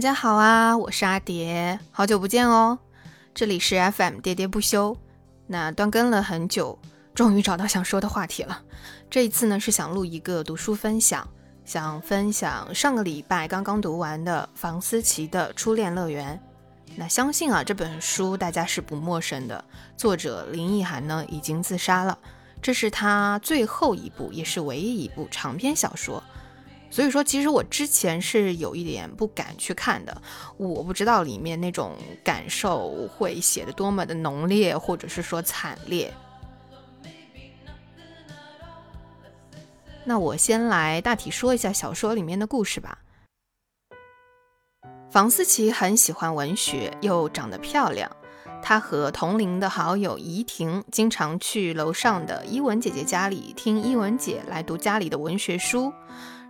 大家好啊，我是阿蝶，好久不见哦。这里是 FM 喋喋不休。那断更了很久，终于找到想说的话题了。这一次呢，是想录一个读书分享，想分享上个礼拜刚刚读完的房思琪的《初恋乐园》。那相信啊，这本书大家是不陌生的，作者林奕涵呢已经自杀了，这是他最后一部，也是唯一一部长篇小说。所以说，其实我之前是有一点不敢去看的，我不知道里面那种感受会写的多么的浓烈，或者是说惨烈。那我先来大体说一下小说里面的故事吧。房思琪很喜欢文学，又长得漂亮，她和同龄的好友怡婷经常去楼上的伊文姐姐家里听伊文姐来读家里的文学书。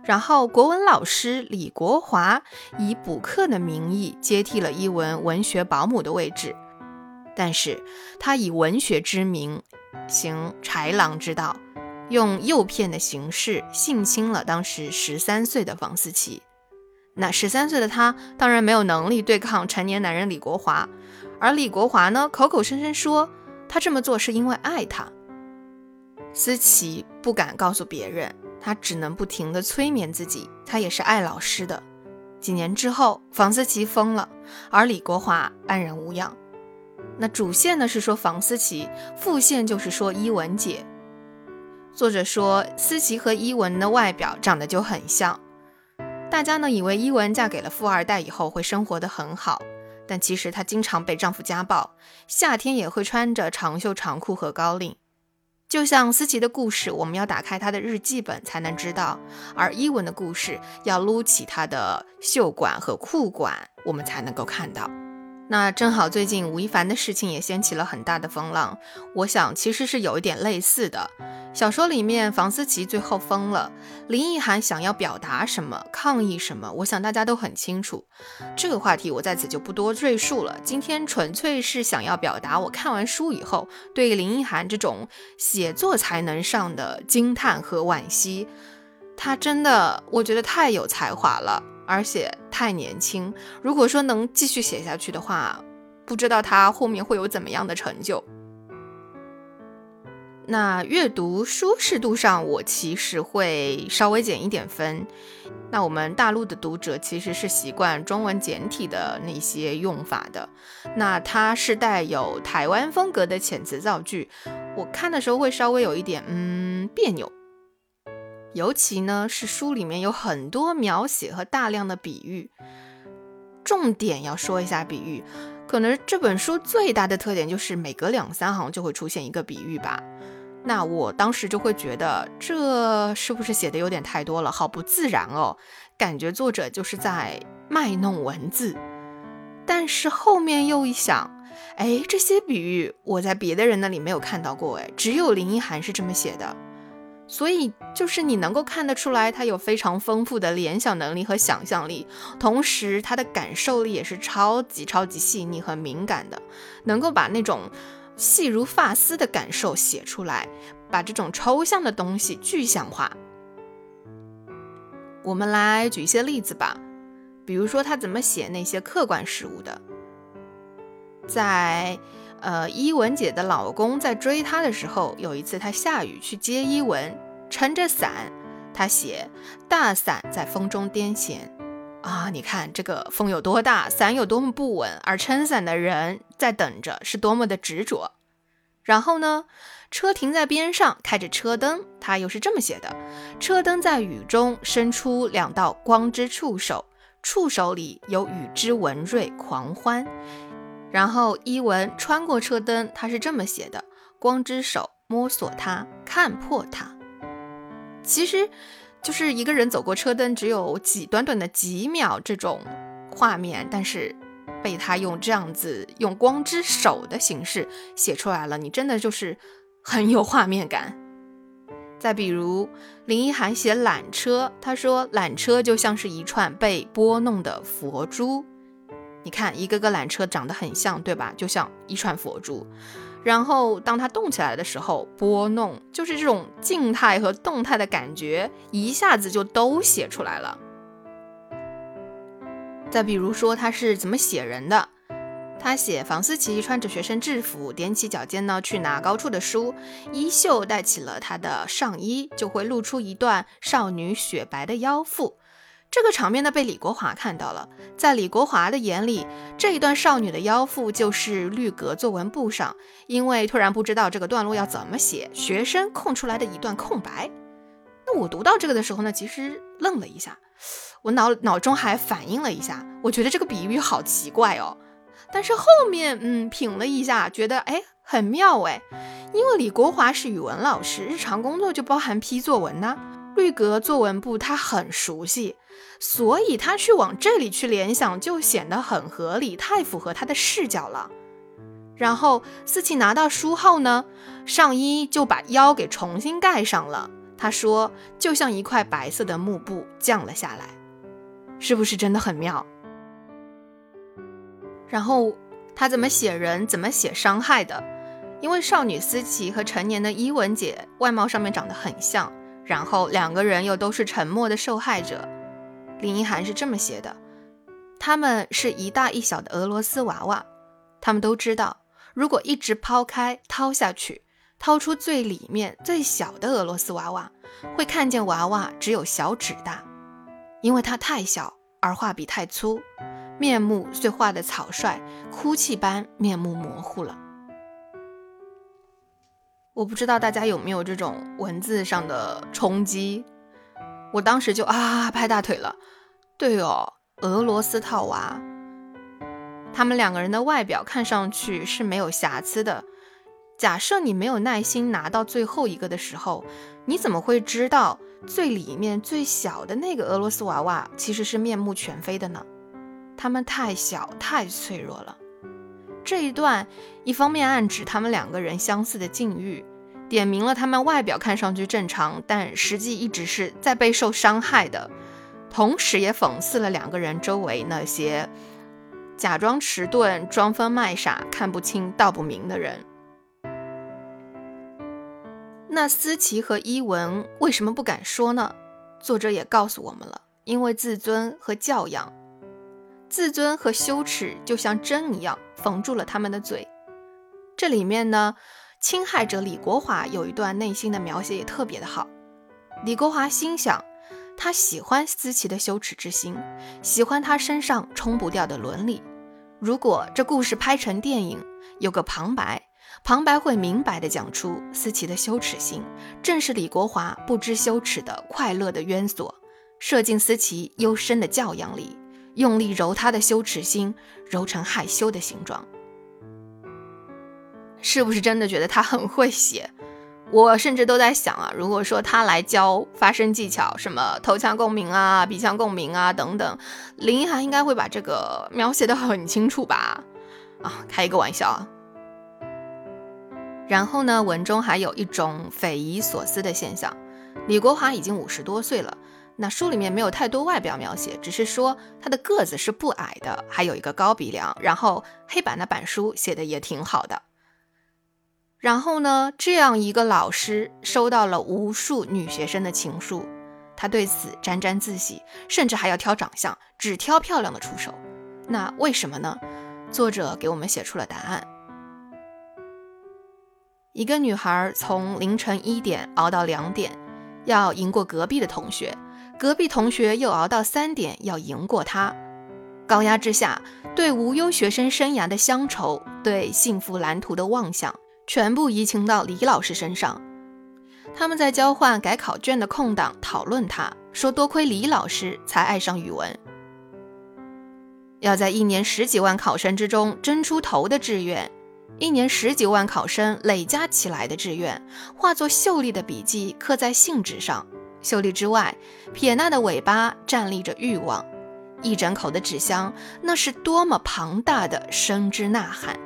然后，国文老师李国华以补课的名义接替了伊文文学保姆的位置，但是他以文学之名行豺狼之道，用诱骗的形式性侵了当时十三岁的房思琪。那十三岁的他当然没有能力对抗成年男人李国华，而李国华呢，口口声声说他这么做是因为爱他。思琪不敢告诉别人。他只能不停地催眠自己，他也是爱老师的。几年之后，房思琪疯了，而李国华安然无恙。那主线呢是说房思琪，副线就是说伊文姐。作者说思琪和伊文的外表长得就很像，大家呢以为伊文嫁给了富二代以后会生活的很好，但其实她经常被丈夫家暴，夏天也会穿着长袖长裤和高领。就像思琪的故事，我们要打开她的日记本才能知道；而伊文的故事，要撸起她的袖管和裤管，我们才能够看到。那正好最近吴亦凡的事情也掀起了很大的风浪，我想其实是有一点类似的。小说里面，房思琪最后疯了。林奕涵想要表达什么，抗议什么，我想大家都很清楚。这个话题我在此就不多赘述了。今天纯粹是想要表达我看完书以后对林奕涵这种写作才能上的惊叹和惋惜。他真的，我觉得太有才华了，而且太年轻。如果说能继续写下去的话，不知道他后面会有怎么样的成就。那阅读舒适度上，我其实会稍微减一点分。那我们大陆的读者其实是习惯中文简体的那些用法的。那它是带有台湾风格的遣词造句，我看的时候会稍微有一点嗯别扭。尤其呢是书里面有很多描写和大量的比喻，重点要说一下比喻。可能这本书最大的特点就是每隔两三行就会出现一个比喻吧。那我当时就会觉得，这是不是写的有点太多了，好不自然哦，感觉作者就是在卖弄文字。但是后面又一想，哎，这些比喻我在别的人那里没有看到过，哎，只有林一涵是这么写的。所以就是你能够看得出来，他有非常丰富的联想能力和想象力，同时他的感受力也是超级超级细腻和敏感的，能够把那种。细如发丝的感受写出来，把这种抽象的东西具象化。我们来举一些例子吧，比如说他怎么写那些客观事物的。在呃伊文姐的老公在追她的时候，有一次她下雨去接伊文，撑着伞，他写大伞在风中颠簸。啊，你看这个风有多大，伞有多么不稳，而撑伞的人在等着，是多么的执着。然后呢，车停在边上，开着车灯，他又是这么写的：车灯在雨中伸出两道光之触手，触手里有雨之文瑞狂欢。然后伊文穿过车灯，他是这么写的：光之手摸索它，看破它。其实。就是一个人走过车灯，只有几短短的几秒这种画面，但是被他用这样子用光之手的形式写出来了，你真的就是很有画面感。再比如林一涵写缆车，他说缆车就像是一串被拨弄的佛珠，你看一个个缆车长得很像，对吧？就像一串佛珠。然后，当它动起来的时候，拨弄就是这种静态和动态的感觉，一下子就都写出来了。再比如说他是怎么写人的，他写房思琪穿着学生制服，踮起脚尖呢去拿高处的书，衣袖带起了她的上衣，就会露出一段少女雪白的腰腹。这个场面呢被李国华看到了，在李国华的眼里，这一段少女的腰腹就是绿格作文簿上，因为突然不知道这个段落要怎么写，学生空出来的一段空白。那我读到这个的时候呢，其实愣了一下。我脑脑中还反应了一下，我觉得这个比喻好奇怪哦。但是后面嗯品了一下，觉得哎很妙哎，因为李国华是语文老师，日常工作就包含批作文呐，绿格作文簿他很熟悉，所以他去往这里去联想就显得很合理，太符合他的视角了。然后思琪拿到书后呢，上衣就把腰给重新盖上了。他说就像一块白色的幕布降了下来。是不是真的很妙？然后他怎么写人，怎么写伤害的？因为少女思琪和成年的伊文姐外貌上面长得很像，然后两个人又都是沉默的受害者。林一涵是这么写的：他们是一大一小的俄罗斯娃娃，他们都知道，如果一直抛开、掏下去，掏出最里面最小的俄罗斯娃娃，会看见娃娃只有小指大。因为它太小，而画笔太粗，面目虽画的草率，哭泣般面目模糊了。我不知道大家有没有这种文字上的冲击，我当时就啊拍大腿了。对哦，俄罗斯套娃，他们两个人的外表看上去是没有瑕疵的。假设你没有耐心拿到最后一个的时候，你怎么会知道？最里面最小的那个俄罗斯娃娃其实是面目全非的呢，他们太小太脆弱了。这一段一方面暗指他们两个人相似的境遇，点明了他们外表看上去正常，但实际一直是在备受伤害的，同时也讽刺了两个人周围那些假装迟钝、装疯卖傻、看不清道不明的人。那思琪和伊文为什么不敢说呢？作者也告诉我们了，因为自尊和教养，自尊和羞耻就像针一样缝住了他们的嘴。这里面呢，侵害者李国华有一段内心的描写也特别的好。李国华心想，他喜欢思琪的羞耻之心，喜欢他身上冲不掉的伦理。如果这故事拍成电影，有个旁白。旁白会明白地讲出思琪的羞耻心，正是李国华不知羞耻的快乐的渊索，射进思琪幽深的教养里，用力揉他的羞耻心，揉成害羞的形状。是不是真的觉得他很会写？我甚至都在想啊，如果说他来教发声技巧，什么头腔共鸣啊、鼻腔共鸣啊等等，林一涵应该会把这个描写的很清楚吧？啊，开一个玩笑啊。然后呢，文中还有一种匪夷所思的现象：李国华已经五十多岁了，那书里面没有太多外表描写，只是说他的个子是不矮的，还有一个高鼻梁，然后黑板的板书写的也挺好的。然后呢，这样一个老师收到了无数女学生的情书，他对此沾沾自喜，甚至还要挑长相，只挑漂亮的出手。那为什么呢？作者给我们写出了答案。一个女孩从凌晨一点熬到两点，要赢过隔壁的同学；隔壁同学又熬到三点，要赢过他。高压之下，对无忧学生生涯的乡愁，对幸福蓝图的妄想，全部移情到李老师身上。他们在交换改考卷的空档讨论他，说多亏李老师才爱上语文。要在一年十几万考生之中争出头的志愿。一年十几万考生累加起来的志愿，化作秀丽的笔记刻在信纸上。秀丽之外，撇捺的尾巴站立着欲望。一整口的纸箱，那是多么庞大的生之呐喊！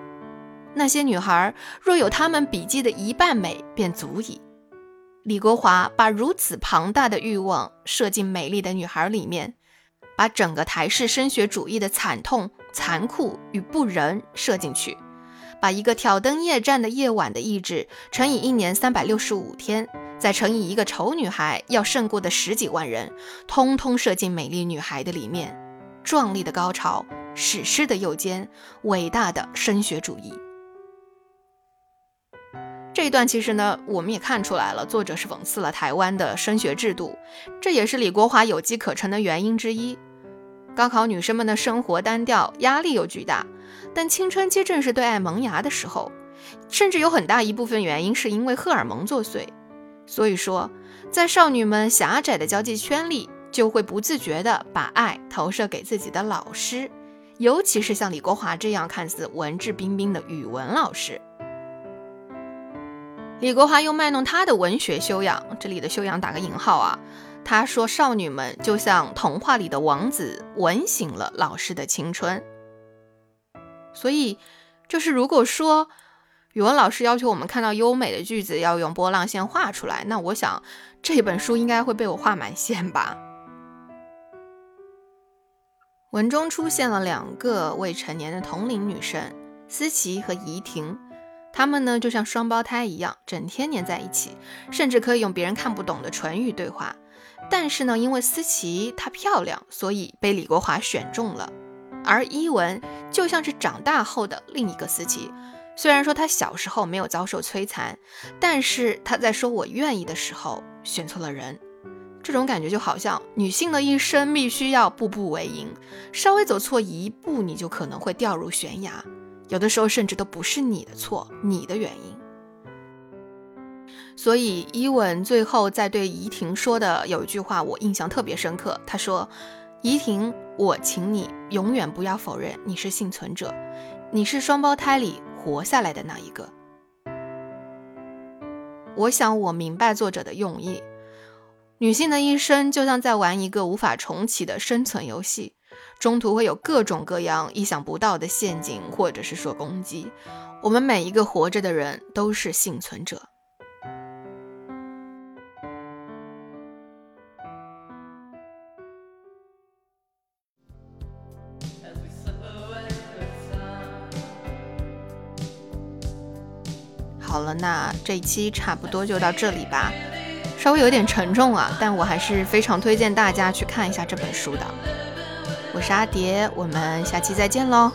那些女孩若有她们笔记的一半美，便足矣。李国华把如此庞大的欲望射进美丽的女孩里面，把整个台式升学主义的惨痛、残酷与不仁射进去。把一个挑灯夜战的夜晚的意志乘以一年三百六十五天，再乘以一个丑女孩要胜过的十几万人，通通射进美丽女孩的里面。壮丽的高潮、史诗的右肩、伟大的升学主义。这一段其实呢，我们也看出来了，作者是讽刺了台湾的升学制度，这也是李国华有机可乘的原因之一。高考女生们的生活单调，压力又巨大，但青春期正是对爱萌芽的时候，甚至有很大一部分原因是因为荷尔蒙作祟。所以说，在少女们狭窄的交际圈里，就会不自觉地把爱投射给自己的老师，尤其是像李国华这样看似文质彬彬的语文老师。李国华又卖弄他的文学修养，这里的修养打个引号啊。他说：“少女们就像童话里的王子，吻醒了老师的青春。”所以，就是如果说语文老师要求我们看到优美的句子要用波浪线画出来，那我想这本书应该会被我画满线吧。文中出现了两个未成年的同龄女生，思琪和怡婷，她们呢就像双胞胎一样，整天黏在一起，甚至可以用别人看不懂的唇语对话。但是呢，因为思琪她漂亮，所以被李国华选中了。而伊文就像是长大后的另一个思琪，虽然说他小时候没有遭受摧残，但是他在说我愿意的时候选错了人。这种感觉就好像女性的一生必须要步步为营，稍微走错一步，你就可能会掉入悬崖。有的时候甚至都不是你的错，你的原因。所以伊文最后在对怡婷说的有一句话，我印象特别深刻。他说：“怡婷，我请你永远不要否认你是幸存者，你是双胞胎里活下来的那一个。”我想我明白作者的用意。女性的一生就像在玩一个无法重启的生存游戏，中途会有各种各样意想不到的陷阱，或者是说攻击。我们每一个活着的人都是幸存者。好了，那这一期差不多就到这里吧，稍微有点沉重啊，但我还是非常推荐大家去看一下这本书的。我是阿蝶，我们下期再见喽。